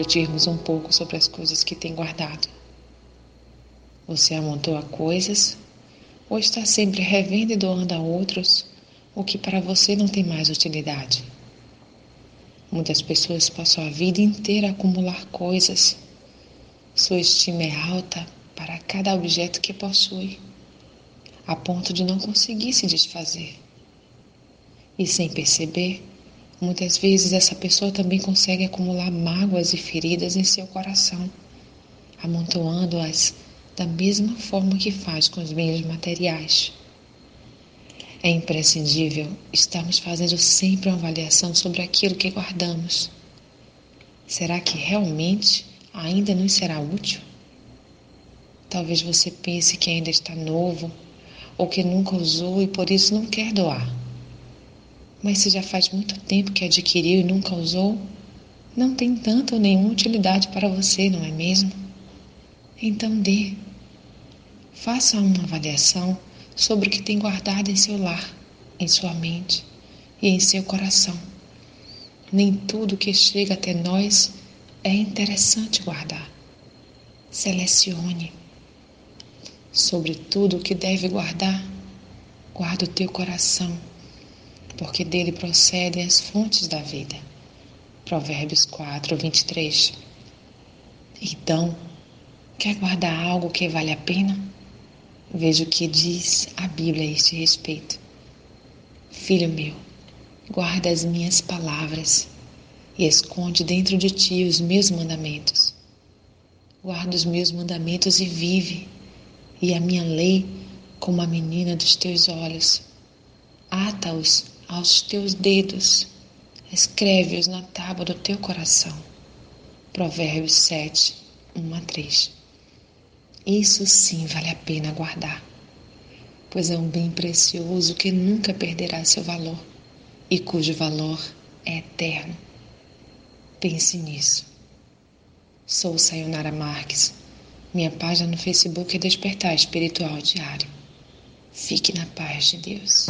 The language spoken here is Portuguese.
refletirmos um pouco sobre as coisas que tem guardado. Você amontoa coisas ou está sempre revendo e doando a outros o que para você não tem mais utilidade? Muitas pessoas passam a vida inteira a acumular coisas. Sua estima é alta para cada objeto que possui, a ponto de não conseguir se desfazer. E sem perceber, muitas vezes essa pessoa também consegue acumular mágoas e feridas em seu coração, amontoando-as da mesma forma que faz com os bens materiais. É imprescindível estarmos fazendo sempre uma avaliação sobre aquilo que guardamos. Será que realmente ainda nos será útil? Talvez você pense que ainda está novo ou que nunca usou e por isso não quer doar. Mas se já faz muito tempo que adquiriu e nunca usou, não tem tanta ou nenhuma utilidade para você, não é mesmo? Então dê. Faça uma avaliação sobre o que tem guardado em seu lar, em sua mente e em seu coração. Nem tudo que chega até nós é interessante guardar. Selecione. Sobre tudo o que deve guardar, guarda o teu coração, porque dele procedem as fontes da vida. Provérbios 4, 23. Então, quer guardar algo que vale a pena? Veja o que diz a Bíblia a este respeito. Filho meu, guarda as minhas palavras e esconde dentro de ti os meus mandamentos. Guarda os meus mandamentos e vive, e a minha lei como a menina dos teus olhos. Ata-os aos teus dedos, escreve-os na tábua do teu coração. Provérbios 7, 1 a 3. Isso sim vale a pena guardar, pois é um bem precioso que nunca perderá seu valor e cujo valor é eterno. Pense nisso. Sou Sayonara Marques. Minha página no Facebook é Despertar Espiritual Diário. Fique na paz de Deus.